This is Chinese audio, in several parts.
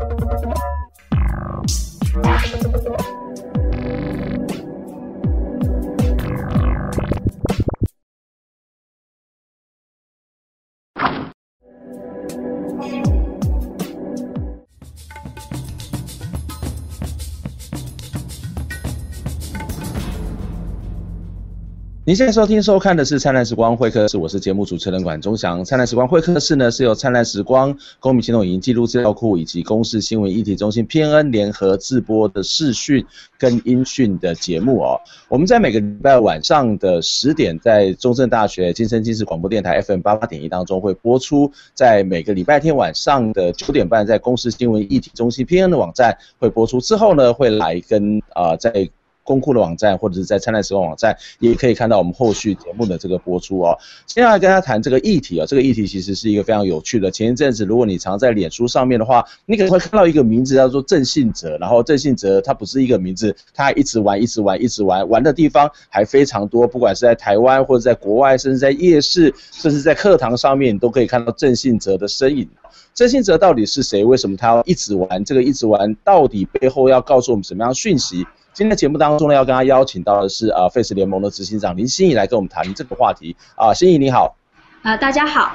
Thank you. 您现在收听、收看的是《灿烂时光会客室》，我是节目主持人管中祥。《灿烂时光会客室》呢是由灿烂时光、公民行动影音记录资料库以及公视新闻议题中心 PNN 联合制播的视讯跟音讯的节目哦。我们在每个礼拜晚上的十点，在中正大学金声金视广播电台 FM 八八点一当中会播出；在每个礼拜天晚上的九点半，在公视新闻议题中心 PN 的网站会播出。之后呢，会来跟啊、在。公库的网站或者是在灿烂时光网站，也可以看到我们后续节目的这个播出哦。接下来跟大家谈这个议题啊，这个议题其实是一个非常有趣的。前一阵子，如果你常在脸书上面的话，你可能会看到一个名字叫做郑信哲，然后郑信哲他不是一个名字，他一直玩，一直玩，一直玩，玩的地方还非常多，不管是在台湾或者在国外，甚至在夜市，甚至在课堂上面，你都可以看到郑信哲的身影。郑信哲到底是谁？为什么他要一直玩？这个一直玩到底背后要告诉我们什么样的讯息？今天节目当中呢，要跟他邀请到的是啊，Face 联盟的执行长林心怡来跟我们谈这个话题。啊，心怡你好，啊大家好，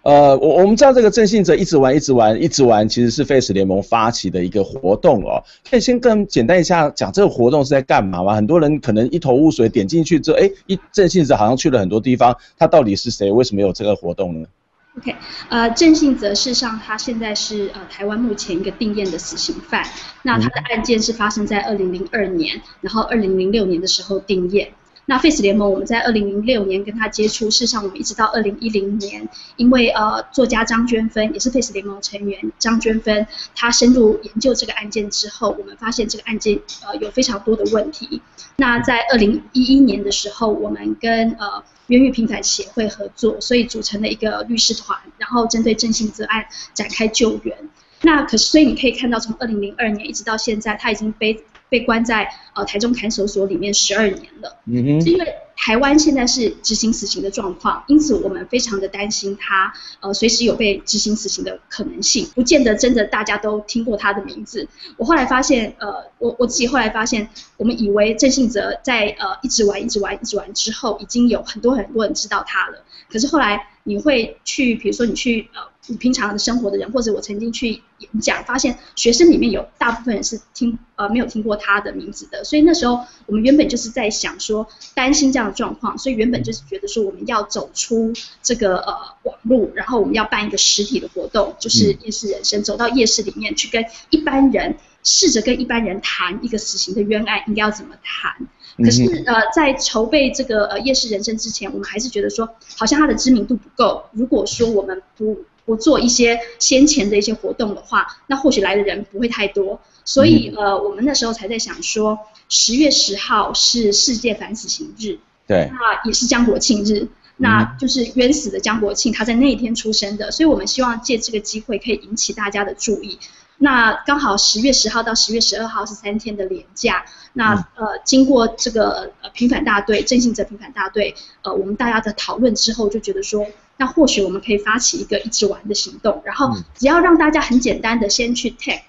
呃我我们知道这个郑信哲一直玩一直玩一直玩，其实是 Face 联盟发起的一个活动哦，可以先更简单一下讲这个活动是在干嘛吗？很多人可能一头雾水，点进去之后，哎，一郑信哲好像去了很多地方，他到底是谁？为什么有这个活动呢？OK，呃，郑信哲事实上他现在是呃台湾目前一个定验的死刑犯，那他的案件是发生在二零零二年，然后二零零六年的时候定验。那 Face 联盟，我们在二零零六年跟他接触，事实上我们一直到二零一零年，因为呃作家张娟芬也是 Face 联盟成员，张娟芬她深入研究这个案件之后，我们发现这个案件呃有非常多的问题。那在二零一一年的时候，我们跟呃源于平台协会合作，所以组成了一个律师团，然后针对郑信哲案展开救援。那可是所以你可以看到，从二零零二年一直到现在，他已经被。被关在呃台中看守所里面十二年了，嗯哼，是因为台湾现在是执行死刑的状况，因此我们非常的担心他呃随时有被执行死刑的可能性，不见得真的大家都听过他的名字。我后来发现，呃，我我自己后来发现，我们以为郑信哲在呃一直玩一直玩一直玩之后，已经有很多很多人知道他了，可是后来你会去，比如说你去呃。你平常的生活的人，或者我曾经去演讲，发现学生里面有大部分人是听呃没有听过他的名字的，所以那时候我们原本就是在想说担心这样的状况，所以原本就是觉得说我们要走出这个呃网络，然后我们要办一个实体的活动，就是夜市人生，走到夜市里面去跟一般人试着跟一般人谈一个死刑的冤案应该要怎么谈。可是呃在筹备这个呃夜市人生之前，我们还是觉得说好像他的知名度不够，如果说我们不不做一些先前的一些活动的话，那或许来的人不会太多。所以呃，我们那时候才在想说，十月十号是世界反死刑日，对，那也是江国庆日，那就是冤死的江国庆，他在那一天出生的，所以我们希望借这个机会可以引起大家的注意。那刚好十月十号到十月十二号是三天的连假，那呃经过这个呃平反大队郑信者平反大队呃我们大家的讨论之后，就觉得说。那或许我们可以发起一个一直玩的行动，然后只要让大家很简单的先去 tag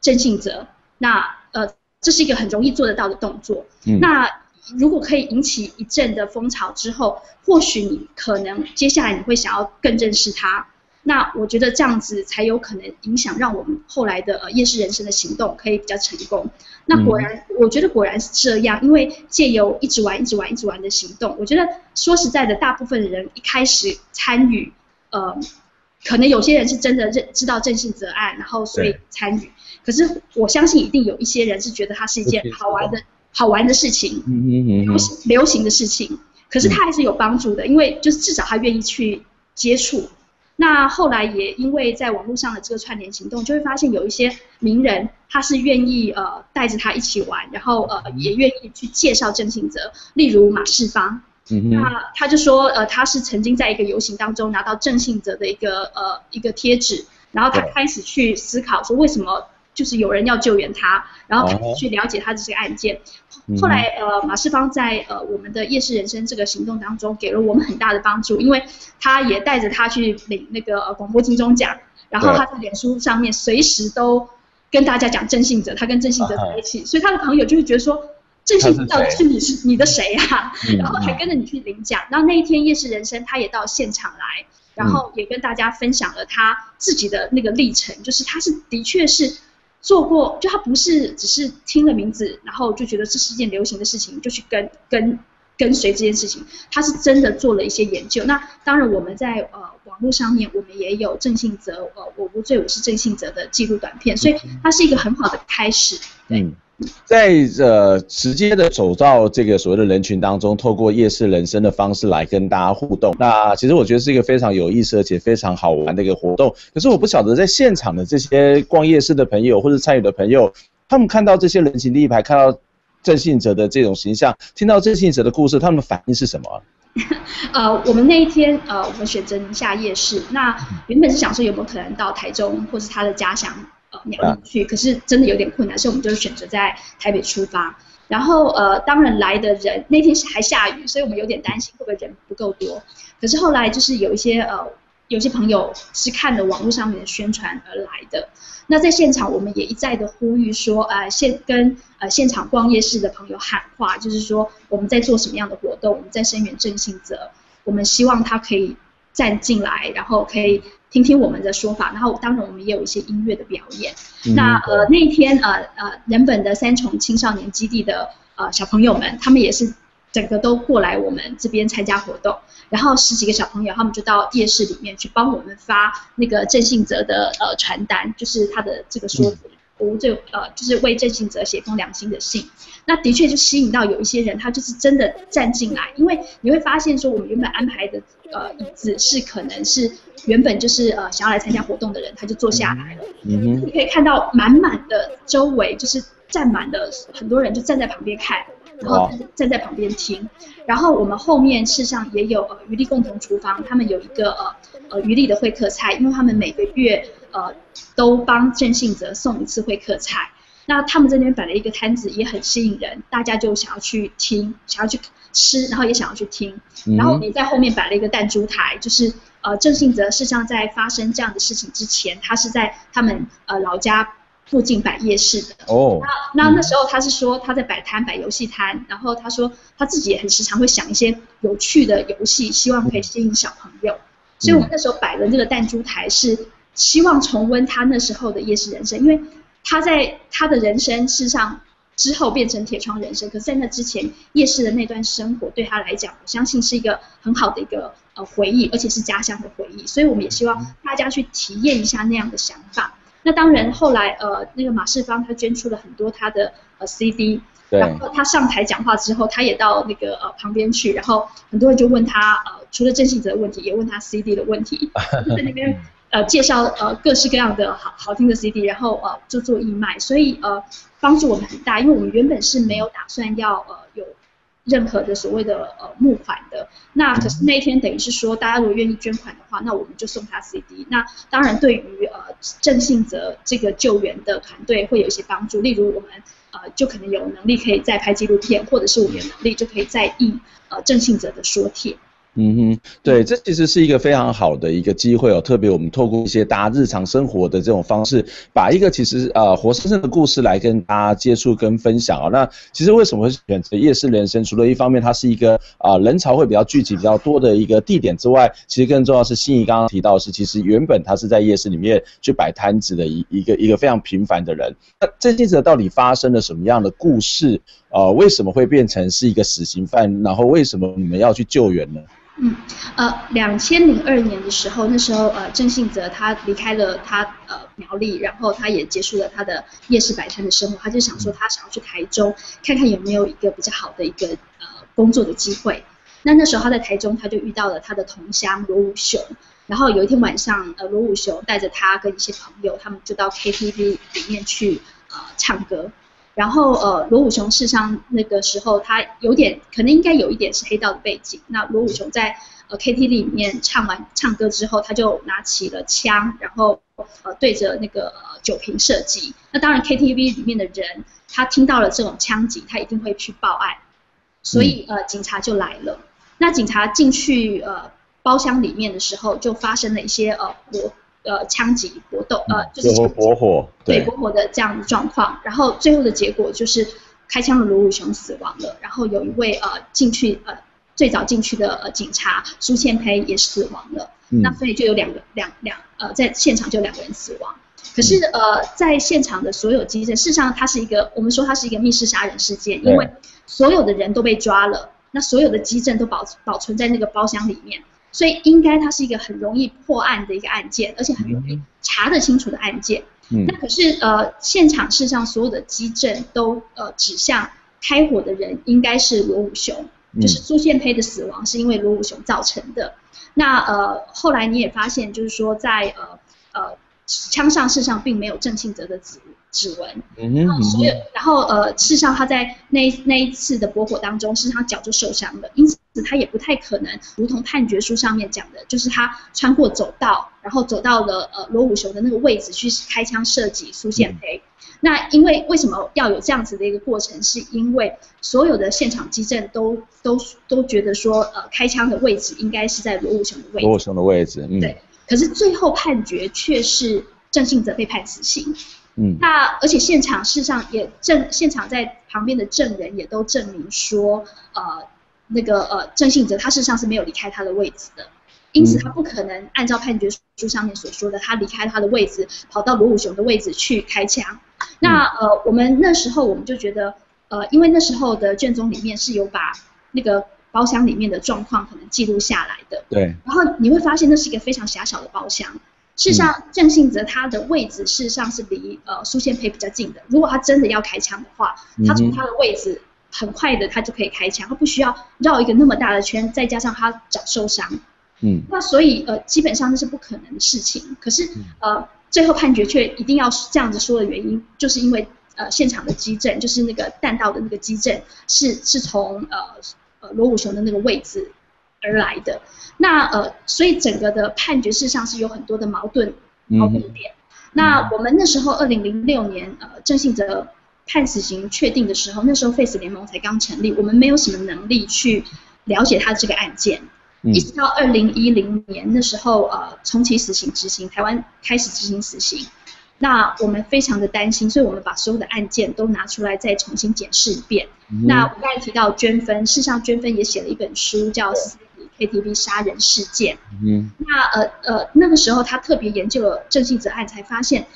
郑信哲，那呃这是一个很容易做得到的动作。嗯、那如果可以引起一阵的风潮之后，或许你可能接下来你会想要更认识他。那我觉得这样子才有可能影响，让我们后来的呃夜市人生的行动可以比较成功。那果然，我觉得果然是这样，因为借由一直玩、一直玩、一直玩的行动，我觉得说实在的，大部分的人一开始参与，呃，可能有些人是真的认知道郑信哲案，然后所以参与。可是我相信一定有一些人是觉得它是一件好玩的好玩的事情，流行流行的事情。可是它还是有帮助的，因为就是至少他愿意去接触。那后来也因为在网络上的这个串联行动，就会发现有一些名人，他是愿意呃带着他一起玩，然后呃也愿意去介绍郑信哲，例如马世芳，嗯，那他就说呃他是曾经在一个游行当中拿到郑信哲的一个呃一个贴纸，然后他开始去思考说为什么。就是有人要救援他，然后去了解他的这个案件。后来呃，马世芳在呃我们的夜市人生这个行动当中，给了我们很大的帮助，因为他也带着他去领那个广播金钟奖，然后他在脸书上面随时都跟大家讲郑信哲，他跟郑信哲在一起，所以他的朋友就会觉得说，郑信哲到底是你是你的谁啊？然后还跟着你去领奖。然后那一天夜市人生他也到现场来，然后也跟大家分享了他自己的那个历程，就是他是的确是做过，就他不是只是听了名字，然后就觉得这是一件流行的事情，就去跟跟。跟随这件事情，他是真的做了一些研究。那当然，我们在呃网络上面，我们也有郑信哲呃我无罪我是郑信哲的记录短片，所以它是一个很好的开始。对，嗯、在呃直接的走到这个所谓的人群当中，透过夜市人生的方式来跟大家互动。那其实我觉得是一个非常有意思而且非常好玩的一个活动。可是我不晓得在现场的这些逛夜市的朋友或者参与的朋友，他们看到这些人形立牌，看到。郑信哲的这种形象，听到郑信哲的故事，他们的反应是什么？呃，我们那一天，呃，我们选择宁夏夜市。那原本是想说有没有可能到台中或是他的家乡，呃，苗栗去，可是真的有点困难，所以我们就选择在台北出发。然后，呃，当然来的人那天是还下雨，所以我们有点担心会不会人不够多。可是后来就是有一些呃。有些朋友是看了网络上面的宣传而来的，那在现场我们也一再的呼吁说，呃，现跟呃现场逛夜市的朋友喊话，就是说我们在做什么样的活动，我们在声援郑信哲，我们希望他可以站进来，然后可以听听我们的说法，然后当然我们也有一些音乐的表演。嗯、那呃那一天呃呃人本的三重青少年基地的呃小朋友们，他们也是。整个都过来我们这边参加活动，然后十几个小朋友，他们就到夜市里面去帮我们发那个郑信哲的呃传单，就是他的这个说服，就呃就是为郑信哲写封良心的信。那的确就吸引到有一些人，他就是真的站进来，因为你会发现说，我们原本安排的呃椅子是可能是原本就是呃想要来参加活动的人，他就坐下来了。嗯哼，你可以看到满满的周围就是站满了很多人，就站在旁边看。然后站在旁边听，然后我们后面事实上也有呃余力共同厨房，他们有一个呃呃余力的会客菜，因为他们每个月呃都帮郑信哲送一次会客菜，那他们这边摆了一个摊子也很吸引人，大家就想要去听，想要去吃，然后也想要去听，然后你在后面摆了一个弹珠台，就是呃郑信哲事实上在发生这样的事情之前，他是在他们呃老家。附近摆夜市的哦，那那那时候他是说他在摆摊摆游戏摊，然后他说他自己也很时常会想一些有趣的游戏，希望可以吸引小朋友，所以我们那时候摆的这个弹珠台是希望重温他那时候的夜市人生，因为他在他的人生事实上之后变成铁窗人生，可是在那之前夜市的那段生活对他来讲，我相信是一个很好的一个呃回忆，而且是家乡的回忆，所以我们也希望大家去体验一下那样的想法。那当然，后来呃，那个马世芳他捐出了很多他的呃 CD，然后他上台讲话之后，他也到那个呃旁边去，然后很多人就问他呃，除了郑信哲的问题，也问他 CD 的问题，就在那边呃介绍呃各式各样的好好听的 CD，然后呃就做义卖，所以呃帮助我们很大，因为我们原本是没有打算要呃有。任何的所谓的呃募款的，那可是那一天等于是说，大家如果愿意捐款的话，那我们就送他 CD。那当然对于呃郑信哲这个救援的团队会有一些帮助，例如我们呃就可能有能力可以再拍纪录片，或者是我们有能力就可以再印呃郑信哲的说帖。嗯哼，对，这其实是一个非常好的一个机会哦。特别我们透过一些大家日常生活的这种方式，把一个其实呃活生生的故事来跟大家接触跟分享啊、哦。那其实为什么会选择夜市人生？除了一方面它是一个啊、人潮会比较聚集比较多的一个地点之外，其实更重要是心怡刚刚提到是，其实原本他是在夜市里面去摆摊子的一一个一个非常平凡的人。那这件事到底发生了什么样的故事？呃，为什么会变成是一个死刑犯？然后为什么你们要去救援呢？嗯，呃，两千零二年的时候，那时候呃，郑信哲他离开了他呃苗栗，然后他也结束了他的夜市摆摊的生活，他就想说他想要去台中看看有没有一个比较好的一个呃工作的机会。那那时候他在台中，他就遇到了他的同乡罗武雄，然后有一天晚上，呃，罗武雄带着他跟一些朋友，他们就到 KTV 里面去呃唱歌。然后呃，罗武雄事实上那个时候他有点，可能应该有一点是黑道的背景。那罗武雄在呃 KTV 里面唱完唱歌之后，他就拿起了枪，然后呃对着那个酒瓶射击。那当然 KTV 里面的人，他听到了这种枪击，他一定会去报案，所以呃警察就来了。那警察进去呃包厢里面的时候，就发生了一些呃我呃枪击搏斗，呃就是火搏火，对搏火的这样的状况，然后最后的结果就是开枪的卢武雄死亡了，然后有一位呃进去呃最早进去的呃警察苏倩培也死亡了，嗯、那所以就有两个两两呃在现场就两个人死亡。可是呃，在现场的所有迹证，事实上它是一个，我们说它是一个密室杀人事件，因为所有的人都被抓了，那所有的基证都保保存在那个包厢里面，所以应该它是一个很容易破案的一个案件，而且很容易查得清楚的案件。嗯。那可是呃，现场事实上所有的基证都呃指向开火的人应该是罗武雄，就是苏宪胚的死亡是因为罗武雄造成的。那呃，后来你也发现，就是说在呃呃。枪上事实上并没有郑庆泽的指指纹，嗯哼，然后所有，然后呃，事实上他在那那一次的搏火当中，事实上脚就受伤了，因此他也不太可能，如同判决书上面讲的，就是他穿过走道，然后走到了呃罗武雄的那个位置去开枪射击苏宪培。嗯、那因为为什么要有这样子的一个过程？是因为所有的现场迹证都都都觉得说，呃，开枪的位置应该是在罗武雄的位置。罗武雄的位置，嗯，对。可是最后判决却是郑信哲被判死刑。嗯，那而且现场事实上也证，现场在旁边的证人也都证明说，呃，那个呃郑信哲他事实上是没有离开他的位置的，因此他不可能按照判决书上面所说的，他离开他的位置跑到罗武雄的位置去开枪。那呃，我们那时候我们就觉得，呃，因为那时候的卷宗里面是有把那个。包厢里面的状况可能记录下来的，对。然后你会发现那是一个非常狭小的包厢。事实上，郑信哲他的位置事实上是离呃苏宪培比较近的。如果他真的要开枪的话，他从他的位置很快的他就可以开枪，他不需要绕一个那么大的圈，再加上他脚受伤。嗯。那所以呃基本上那是不可能的事情。可是呃最后判决却一定要这样子说的原因，就是因为呃现场的激震，就是那个弹道的那个迹证是是从呃。呃，罗武雄的那个位置而来的，那呃，所以整个的判决事实上是有很多的矛盾矛盾点。嗯、那我们那时候二零零六年，呃，郑信泽判死刑确定的时候，那时候 FACE 联盟才刚成立，我们没有什么能力去了解他这个案件。嗯、一直到二零一零年的时候，呃，重启死刑执行，台湾开始执行死刑。那我们非常的担心，所以我们把所有的案件都拿出来再重新检视一遍。嗯、那我刚才提到娟芬，事实上娟芬也写了一本书叫《私 KTV 杀人事件》。嗯，那呃呃那个时候他特别研究了郑信哲案，才发现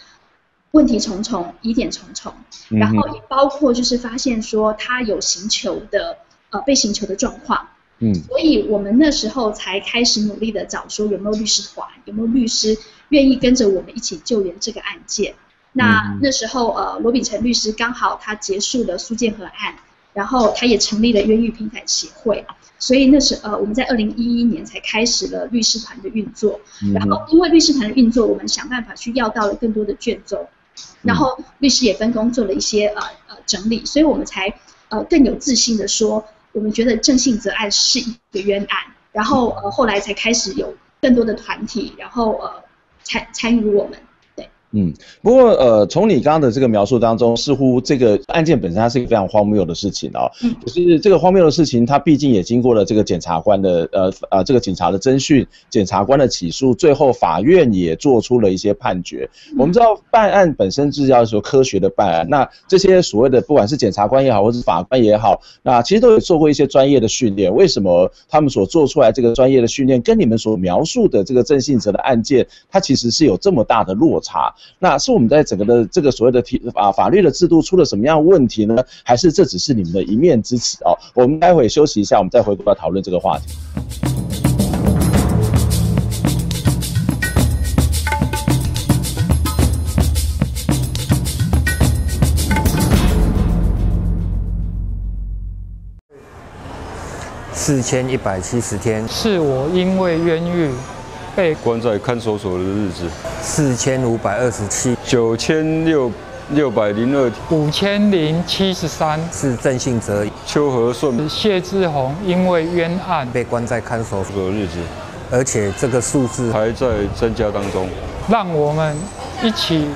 问题重重，疑点重重。然后也包括就是发现说他有刑求的呃被刑求的状况。嗯，所以我们那时候才开始努力的找说有没有律师团，有没有律师愿意跟着我们一起救援这个案件。那那时候呃罗秉成律师刚好他结束了苏建和案，然后他也成立了冤狱平反协会，所以那时呃我们在二零一一年才开始了律师团的运作。然后因为律师团的运作，我们想办法去要到了更多的卷宗，然后律师也分工做了一些呃呃整理，所以我们才呃更有自信的说。我们觉得郑信泽案是一个冤案，然后呃后来才开始有更多的团体，然后呃参参与我们。嗯，不过呃，从你刚刚的这个描述当中，似乎这个案件本身它是一个非常荒谬的事情哦。嗯。可是这个荒谬的事情，它毕竟也经过了这个检察官的呃呃这个警察的侦讯，检察官的起诉，最后法院也做出了一些判决。嗯。我们知道办案本身就是要说科学的办案，那这些所谓的不管是检察官也好，或是法官也好，那其实都有做过一些专业的训练。为什么他们所做出来这个专业的训练，跟你们所描述的这个郑信哲的案件，它其实是有这么大的落差？那是我们在整个的这个所谓的体啊法律的制度出了什么样的问题呢？还是这只是你们的一面之词哦？我们待会休息一下，我们再回过来讨论这个话题。四千一百七十天，是我因为冤狱。被关在看守所的日子，四千五百二十七，九千六六百零二，五千零七十三，是郑信泽、邱和顺、谢志宏因为冤案。被关在看守所。的日子，而且这个数字还在增加当中，让我们一起。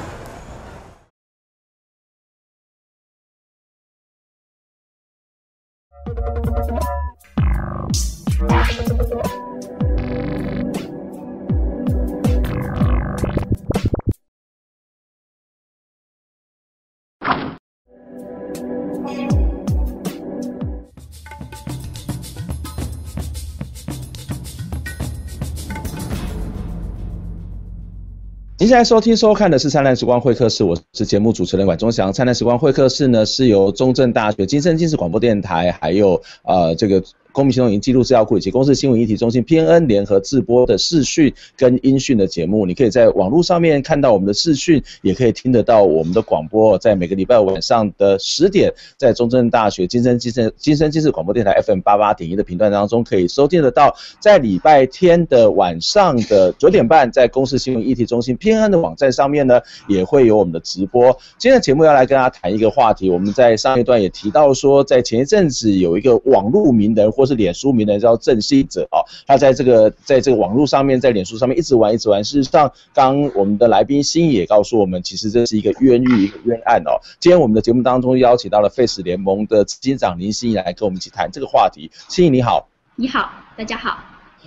您现在收听收看的是灿烂时光会客室，我是节目主持人管中祥。灿烂时光会客室呢，是由中正大学金声金视广播电台还有呃这个。公民行动影音记录资料库以及公司新闻议题中心 P N 联合直播的视讯跟音讯的节目，你可以在网络上面看到我们的视讯，也可以听得到我们的广播。在每个礼拜晚上的十点，在中正大学金声金声金声金视广播电台 FM 八八点一的频段当中可以收听得到。在礼拜天的晚上的九点半，在公司新闻议题中心 PNN 的网站上面呢，也会有我们的直播。今天的节目要来跟大家谈一个话题，我们在上一段也提到说，在前一阵子有一个网络名人或是脸书名人叫郑信哲哦，他在这个在这个网络上面，在脸书上面一直玩一直玩。事实上，刚我们的来宾欣也告诉我们，其实这是一个冤狱，一个冤案哦。今天我们的节目当中邀请到了 Face 联盟的执行长林欣怡来跟我们一起谈这个话题。欣怡你好，你好，大家好。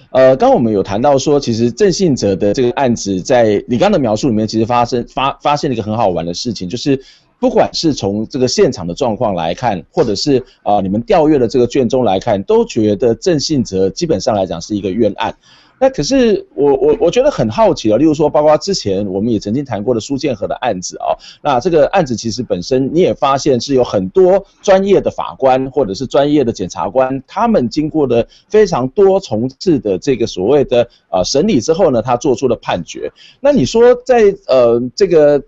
呃，刚刚我们有谈到说，其实郑信哲的这个案子，在你刚刚的描述里面，其实发生发发现了一个很好玩的事情，就是。不管是从这个现场的状况来看，或者是啊、你们调阅的这个卷宗来看，都觉得郑信哲基本上来讲是一个冤案。那可是我我我觉得很好奇啊，例如说，包括之前我们也曾经谈过的苏建和的案子啊，那这个案子其实本身你也发现是有很多专业的法官或者是专业的检察官，他们经过了非常多重次的这个所谓的呃审理之后呢，他做出了判决。那你说在呃这个。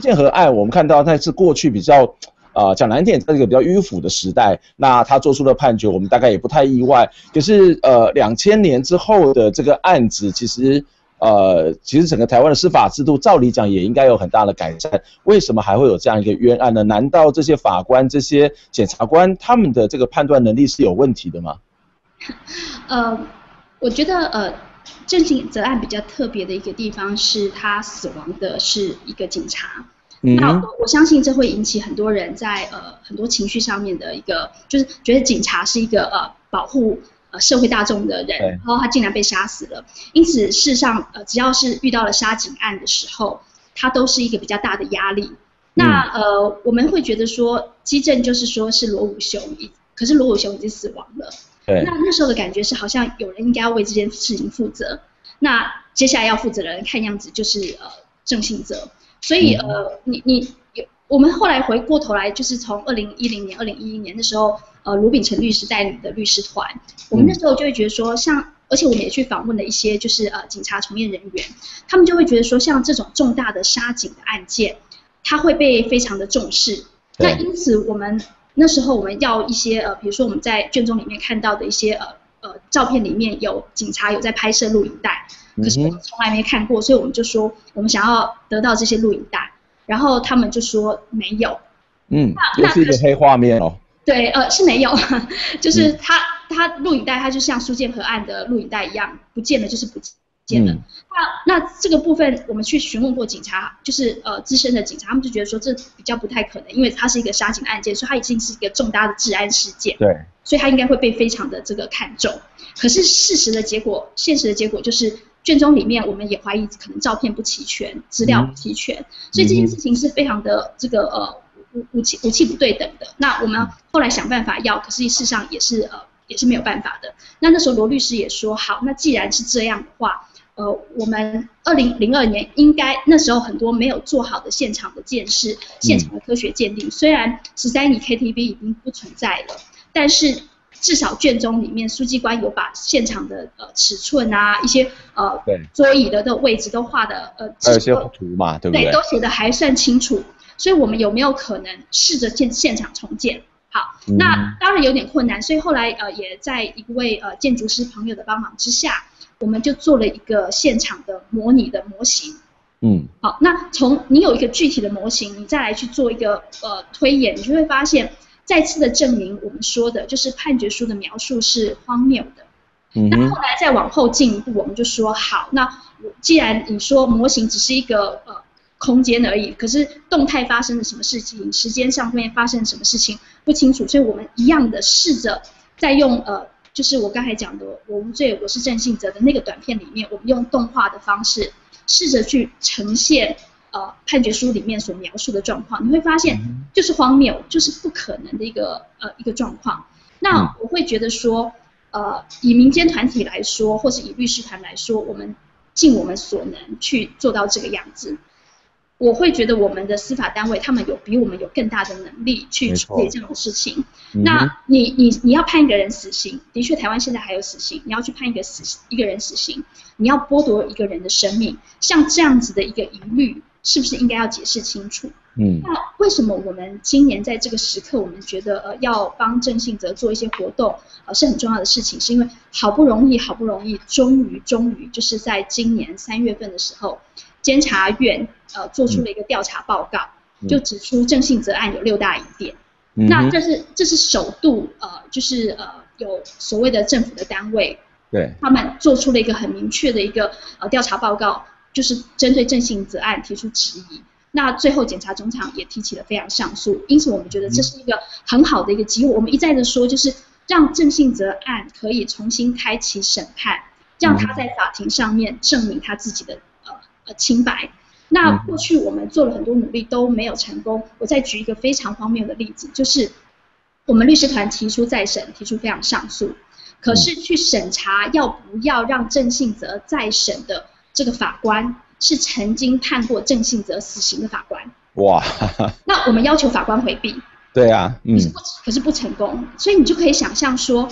建和案，我们看到那是过去比较，呃，讲难点，在这个比较迂腐的时代，那他做出的判决，我们大概也不太意外。可是，呃，两千年之后的这个案子，其实，呃，其实整个台湾的司法制度，照理讲也应该有很大的改善。为什么还会有这样一个冤案呢？难道这些法官、这些检察官他们的这个判断能力是有问题的吗？呃，我觉得，呃。郑信哲案比较特别的一个地方是，他死亡的是一个警察。嗯、那我我相信这会引起很多人在呃很多情绪上面的一个，就是觉得警察是一个呃保护呃社会大众的人，然后他竟然被杀死了。因此，事实上呃只要是遇到了杀警案的时候，他都是一个比较大的压力。嗯、那呃我们会觉得说，基政就是说是罗武雄，可是罗武雄已经死亡了。对，那那时候的感觉是好像有人应该要为这件事情负责，那接下来要负责的人看样子就是呃郑信哲，所以呃你你有我们后来回过头来就是从二零一零年、二零一一年的时候，呃卢秉成律师带领的律师团，我们那时候就会觉得说像，而且我们也去访问了一些就是呃警察从业人员，他们就会觉得说像这种重大的杀警的案件，他会被非常的重视，那因此我们。那时候我们要一些呃，比如说我们在卷宗里面看到的一些呃呃照片里面有警察有在拍摄录影带，可是我们从来没看过，所以我们就说我们想要得到这些录影带，然后他们就说没有，嗯，那是一个黑画面哦。对，呃是没有，就是他他录影带他就像苏建和案的录影带一样，不见了就是不见。嗯、那那这个部分我们去询问过警察，就是呃资深的警察，他们就觉得说这比较不太可能，因为它是一个杀警案件，所以它已经是一个重大的治安事件，对，所以它应该会被非常的这个看重。可是事实的结果，现实的结果就是卷宗里面我们也怀疑可能照片不齐全，资料不齐全，嗯、所以这件事情是非常的这个呃武武器武器不对等的。那我们后来想办法要，可是事实上也是呃也是没有办法的。那那时候罗律师也说，好，那既然是这样的话。呃，我们二零零二年应该那时候很多没有做好的现场的鉴识、现场的科学鉴定，嗯、虽然十三亿 KTV 已经不存在了，但是至少卷宗里面书记官有把现场的呃尺寸啊一些呃对桌椅的的位置都画的呃，还有些图嘛，对不对？对，都写的还算清楚，所以我们有没有可能试着现现场重建？好，嗯、那当然有点困难，所以后来呃也在一位呃建筑师朋友的帮忙之下。我们就做了一个现场的模拟的模型，嗯，好，那从你有一个具体的模型，你再来去做一个呃推演，你就会发现再次的证明我们说的就是判决书的描述是荒谬的。嗯，那后来再往后进一步，我们就说好，那既然你说模型只是一个呃空间而已，可是动态发生了什么事情，时间上面发生了什么事情不清楚，所以我们一样的试着再用呃。就是我刚才讲的，我无罪，我是郑信哲的那个短片里面，我们用动画的方式试着去呈现，呃判决书里面所描述的状况，你会发现就是荒谬，就是不可能的一个呃一个状况。那我会觉得说，呃，以民间团体来说，或是以律师团来说，我们尽我们所能去做到这个样子。我会觉得我们的司法单位，他们有比我们有更大的能力去处理这种事情。那你你你要判一个人死刑，的确台湾现在还有死刑，你要去判一个死一个人死刑，你要剥夺一个人的生命，像这样子的一个疑虑，是不是应该要解释清楚？嗯，那为什么我们今年在这个时刻，我们觉得呃要帮郑信哲做一些活动，呃是很重要的事情，是因为好不容易好不容易，终于终于就是在今年三月份的时候，监察院呃做出了一个调查报告，嗯、就指出郑信泽案有六大疑点，嗯、那这是这是首度呃就是呃有所谓的政府的单位，对，他们做出了一个很明确的一个呃调查报告，就是针对郑信泽案提出质疑。那最后，检察总长也提起了非常上诉，因此我们觉得这是一个很好的一个机会。我们一再的说，就是让郑信泽案可以重新开启审判，让他在法庭上面证明他自己的呃呃清白。那过去我们做了很多努力都没有成功。我再举一个非常荒谬的例子，就是我们律师团提出再审，提出非常上诉，可是去审查要不要让郑信泽再审的这个法官。是曾经判过郑信泽死刑的法官哇，那我们要求法官回避，对啊，嗯，可是不可是不成功，所以你就可以想象说，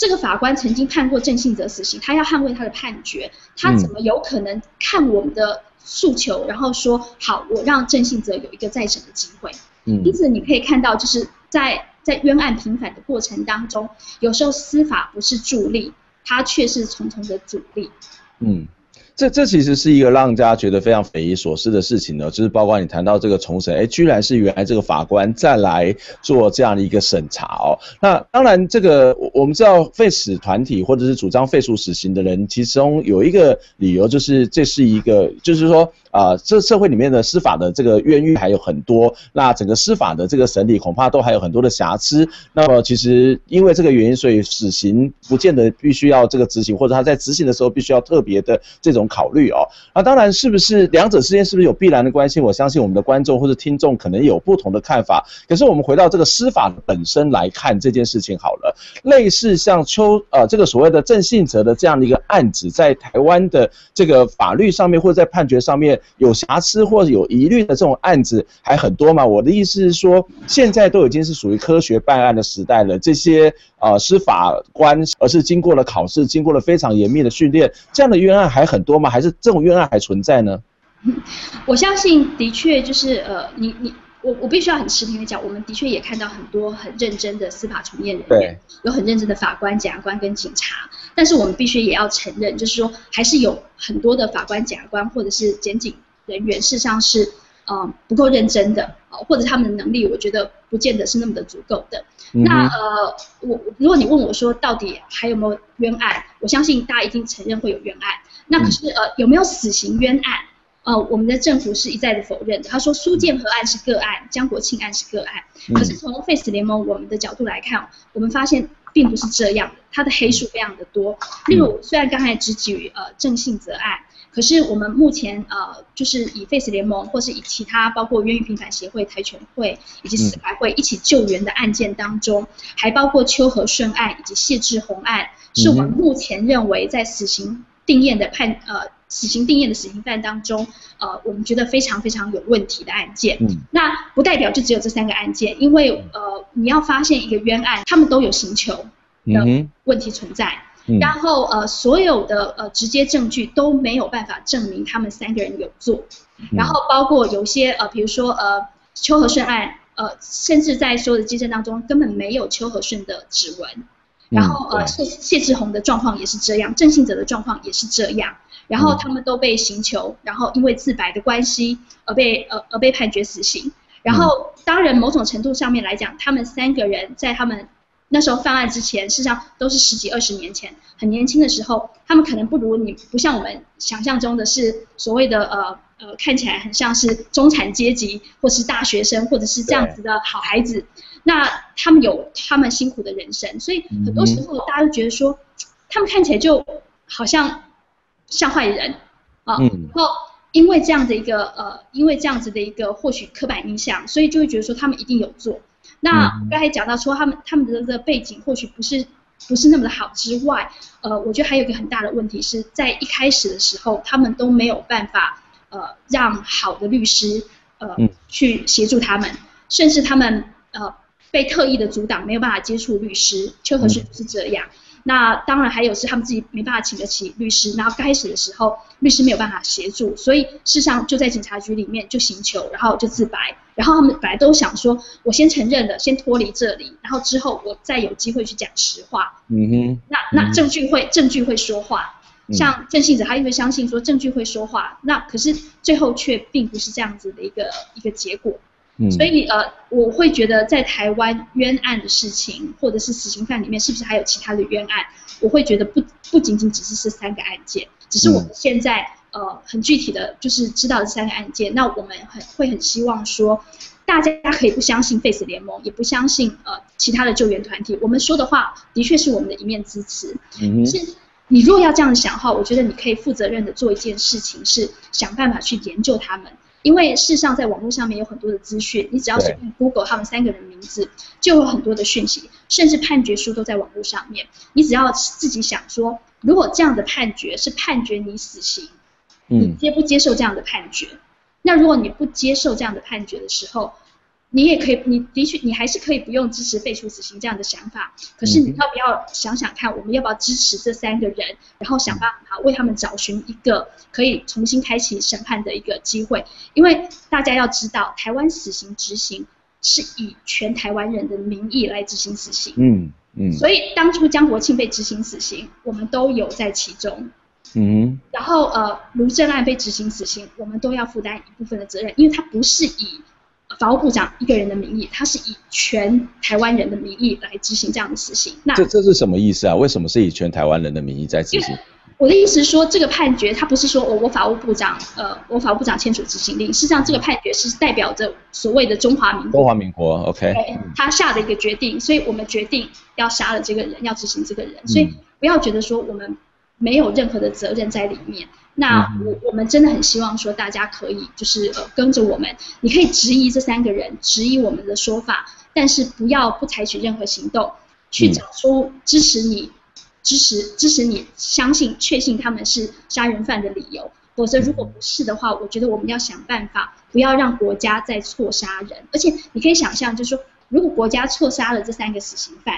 这个法官曾经判过郑信哲死刑，他要捍卫他的判决，他怎么有可能看我们的诉求，嗯、然后说好，我让郑信哲有一个再审的机会？嗯，因此你可以看到，就是在在冤案平反的过程当中，有时候司法不是助力，它却是重重的阻力。嗯。这这其实是一个让大家觉得非常匪夷所思的事情呢，就是包括你谈到这个重审，哎，居然是原来这个法官再来做这样的一个审查哦。那当然，这个我们知道废死团体或者是主张废除死刑的人，其中有一个理由就是这是一个，就是说。啊、这社会里面的司法的这个冤狱还有很多，那整个司法的这个审理恐怕都还有很多的瑕疵。那么其实因为这个原因，所以死刑不见得必须要这个执行，或者他在执行的时候必须要特别的这种考虑哦。那当然是不是两者之间是不是有必然的关系？我相信我们的观众或者听众可能有不同的看法。可是我们回到这个司法本身来看这件事情好了，类似像邱呃这个所谓的郑信哲的这样的一个案子，在台湾的这个法律上面或者在判决上面。有瑕疵或者有疑虑的这种案子还很多嘛？我的意思是说，现在都已经是属于科学办案的时代了。这些呃司法官，而是经过了考试，经过了非常严密的训练，这样的冤案还很多吗？还是这种冤案还存在呢？我相信，的确就是呃，你你我我必须要很持平的讲，我们的确也看到很多很认真的司法从业人员，对，有很认真的法官、检察官跟警察。但是我们必须也要承认，就是说还是有很多的法官、检察官或者是检警人员，事实上是呃不够认真的，或者他们的能力，我觉得不见得是那么的足够的。嗯、那呃，我如果你问我说到底还有没有冤案，我相信大家一定承认会有冤案。那可是呃有没有死刑冤案？呃，我们的政府是一再的否认的。他说苏建和案是个案，江国庆案是个案。可是从 Face 联盟我们的角度来看，我们发现并不是这样的，它的黑数非常的多。例如，虽然刚才只举呃郑信泽案。可是我们目前呃，就是以 Face 联盟，或是以其他包括冤狱平反协会、台拳会以及死改会一起救援的案件当中，还包括邱和顺案以及谢志宏案，是我们目前认为在死刑定验的判呃死刑定验的死刑犯当中，呃，我们觉得非常非常有问题的案件。那不代表就只有这三个案件，因为呃，你要发现一个冤案，他们都有刑求的问题存在。然后呃，所有的呃直接证据都没有办法证明他们三个人有做，然后包括有些呃，比如说呃邱和顺案，呃，甚至在所有的迹证当中根本没有邱和顺的指纹，然后呃谢谢志宏的状况也是这样，郑信哲的状况也是这样，然后他们都被刑求，然后因为自白的关系而被呃而被判决死刑，然后当然某种程度上面来讲，他们三个人在他们。那时候犯案之前，事实上都是十几二十年前，很年轻的时候，他们可能不如你，不像我们想象中的是所谓的呃呃，看起来很像是中产阶级，或是大学生，或者是这样子的好孩子。那他们有他们辛苦的人生，所以很多时候大家都觉得说，他们看起来就好像像坏人啊。然后因为这样的一个呃，因为这样子的一个或许刻板印象，所以就会觉得说他们一定有做。那刚才讲到说他们他们的这个背景或许不是不是那么的好之外，呃，我觉得还有一个很大的问题是在一开始的时候，他们都没有办法呃让好的律师呃去协助他们，甚至他们呃被特意的阻挡，没有办法接触律师，邱和顺是这样。那当然还有是他们自己没办法请得起律师，然后开始的时候律师没有办法协助，所以事实上就在警察局里面就寻求，然后就自白，然后他们本来都想说，我先承认了，先脱离这里，然后之后我再有机会去讲实话。嗯哼。那那证据会证据会说话，像郑信子他因为相信说证据会说话，那可是最后却并不是这样子的一个一个结果。所以呃，我会觉得在台湾冤案的事情，或者是死刑犯里面，是不是还有其他的冤案？我会觉得不不仅仅只是这三个案件，只是我们现在呃很具体的就是知道这三个案件。那我们很会很希望说，大家可以不相信 Face 联盟，也不相信呃其他的救援团体，我们说的话的确是我们的一面之词。嗯，是你若要这样想的话，我觉得你可以负责任的做一件事情，是想办法去研究他们。因为事实上，在网络上面有很多的资讯，你只要随便 Google 他们三个人名字，就有很多的讯息，甚至判决书都在网络上面。你只要自己想说，如果这样的判决是判决你死刑，你接不接受这样的判决？那如果你不接受这样的判决的时候，你也可以，你的确，你还是可以不用支持废除死刑这样的想法。可是你要不要想想看，我们要不要支持这三个人，然后想办法为他们找寻一个可以重新开启审判的一个机会？因为大家要知道，台湾死刑执行是以全台湾人的名义来执行死刑。嗯嗯。所以当初江国庆被执行死刑，我们都有在其中。嗯。然后呃，卢正案被执行死刑，我们都要负担一部分的责任，因为他不是以。法务部长一个人的名义，他是以全台湾人的名义来执行这样的死刑。那这这是什么意思啊？为什么是以全台湾人的名义在执行？我的意思是说，这个判决他不是说我我法务部长呃我法务部长签署执行令，事实上这个判决是代表着所谓的中华民国。中华民国，OK。他下的一个决定，所以我们决定要杀了这个人，要执行这个人，所以不要觉得说我们没有任何的责任在里面。那我我们真的很希望说大家可以就是呃跟着我们，你可以质疑这三个人，质疑我们的说法，但是不要不采取任何行动，去找出支持你、支持支持你相信确信他们是杀人犯的理由，否则如果不是的话，我觉得我们要想办法，不要让国家再错杀人，而且你可以想象，就是说如果国家错杀了这三个死刑犯。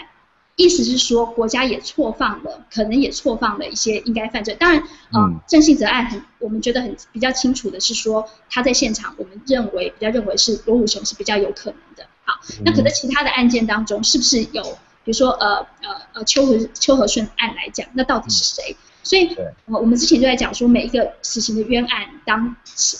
意思是说，国家也错放了，可能也错放了一些应该犯罪。当然，呃、嗯，郑信哲案很，我们觉得很比较清楚的是说，他在现场，我们认为比较认为是罗武雄是比较有可能的。好，那可能其他的案件当中，是不是有，比如说呃呃呃邱和邱和顺案来讲，那到底是谁？所以，呃，我们之前就在讲说，每一个死刑的冤案，当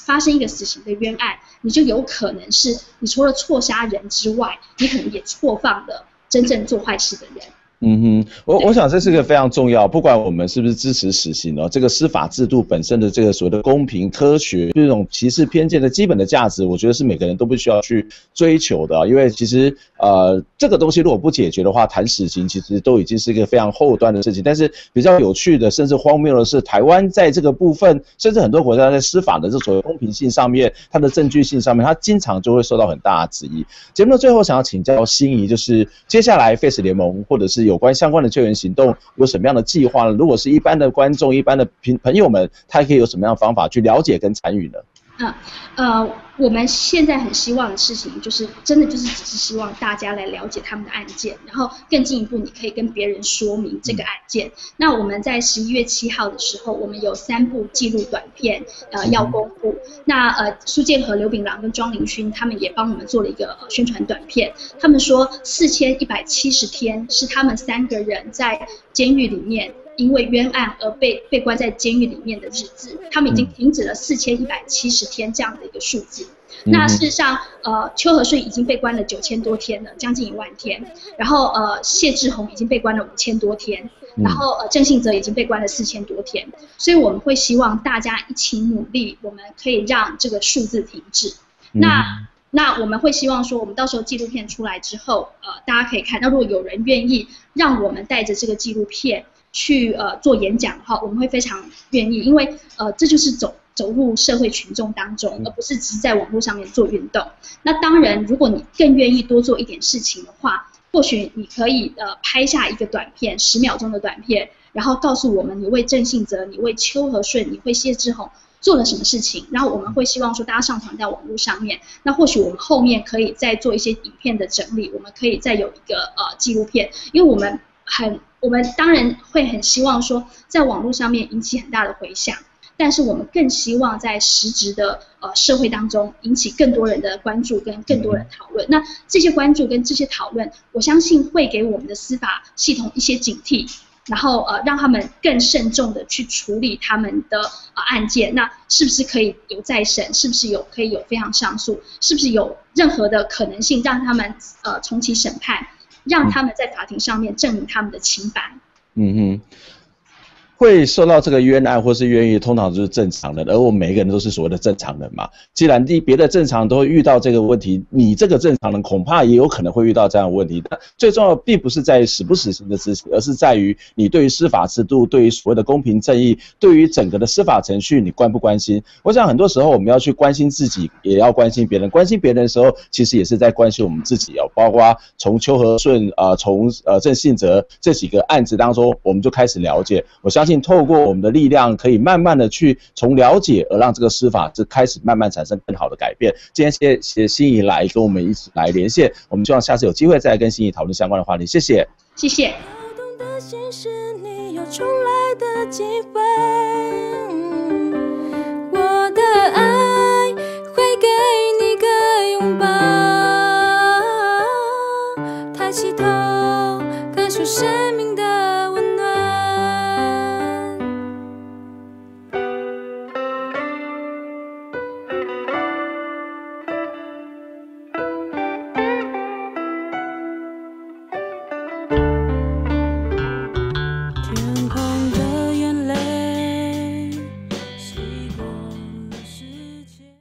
发生一个死刑的冤案，你就有可能是你除了错杀人之外，你可能也错放了。真正做坏事的人。嗯哼，我我想这是个非常重要，不管我们是不是支持死刑哦，这个司法制度本身的这个所谓的公平、科学，这种歧视偏见的基本的价值，我觉得是每个人都不需要去追求的。因为其实呃，这个东西如果不解决的话，谈死刑其实都已经是一个非常后端的事情。但是比较有趣的，甚至荒谬的是，台湾在这个部分，甚至很多国家在司法的这所谓公平性上面，它的证据性上面，它经常就会受到很大的质疑。节目的最后，想要请教心仪，就是接下来 Face 联盟或者是有。有关相关的救援行动有什么样的计划呢？如果是一般的观众、一般的朋朋友们，他可以有什么样的方法去了解跟参与呢？嗯，呃，我们现在很希望的事情，就是真的就是只是希望大家来了解他们的案件，然后更进一步，你可以跟别人说明这个案件。嗯、那我们在十一月七号的时候，我们有三部纪录短片，呃，要公布。嗯、那呃，苏建和、刘炳郎跟庄凌勋他们也帮我们做了一个宣传短片。他们说四千一百七十天是他们三个人在监狱里面。因为冤案而被被关在监狱里面的日子，他们已经停止了四千一百七十天这样的一个数字。那事实上，呃，邱和顺已经被关了九千多天了，将近一万天。然后呃，谢志宏已经被关了五千多天。然后呃，郑信泽已经被关了四千多天。所以我们会希望大家一起努力，我们可以让这个数字停止。那那我们会希望说，我们到时候纪录片出来之后，呃，大家可以看。那如果有人愿意让我们带着这个纪录片。去呃做演讲的话，我们会非常愿意，因为呃这就是走走入社会群众当中，而不是只是在网络上面做运动。那当然，如果你更愿意多做一点事情的话，或许你可以呃拍下一个短片，十秒钟的短片，然后告诉我们你为郑信哲、你为邱和顺、你为谢志宏做了什么事情。然后我们会希望说大家上传在网络上面。那或许我们后面可以再做一些影片的整理，我们可以再有一个呃纪录片，因为我们很。我们当然会很希望说，在网络上面引起很大的回响，但是我们更希望在实质的呃社会当中引起更多人的关注跟更多人讨论。那这些关注跟这些讨论，我相信会给我们的司法系统一些警惕，然后呃让他们更慎重的去处理他们的呃案件。那是不是可以有再审？是不是有可以有非常上诉？是不是有任何的可能性让他们呃重启审判？让他们在法庭上面证明他们的清白。嗯哼。会受到这个冤案或是冤狱，通常就是正常的，而我们每一个人都是所谓的正常人嘛。既然你别的正常都会遇到这个问题，你这个正常人恐怕也有可能会遇到这样的问题。但最重要并不是在于死不死刑的事情，而是在于你对于司法制度、对于所谓的公平正义、对于整个的司法程序，你关不关心？我想很多时候我们要去关心自己，也要关心别人。关心别人的时候，其实也是在关心我们自己哦。包括从邱和顺啊，从呃郑信泽这几个案子当中，我们就开始了解。我相信。透过我们的力量，可以慢慢的去从了解而让这个施法这开始慢慢产生更好的改变。今天，谢谢心怡来跟我们一起来连线。我们希望下次有机会再跟心怡讨论相关的话题。谢谢，谢谢。我的爱会给你个拥抱。抬起头，感受生。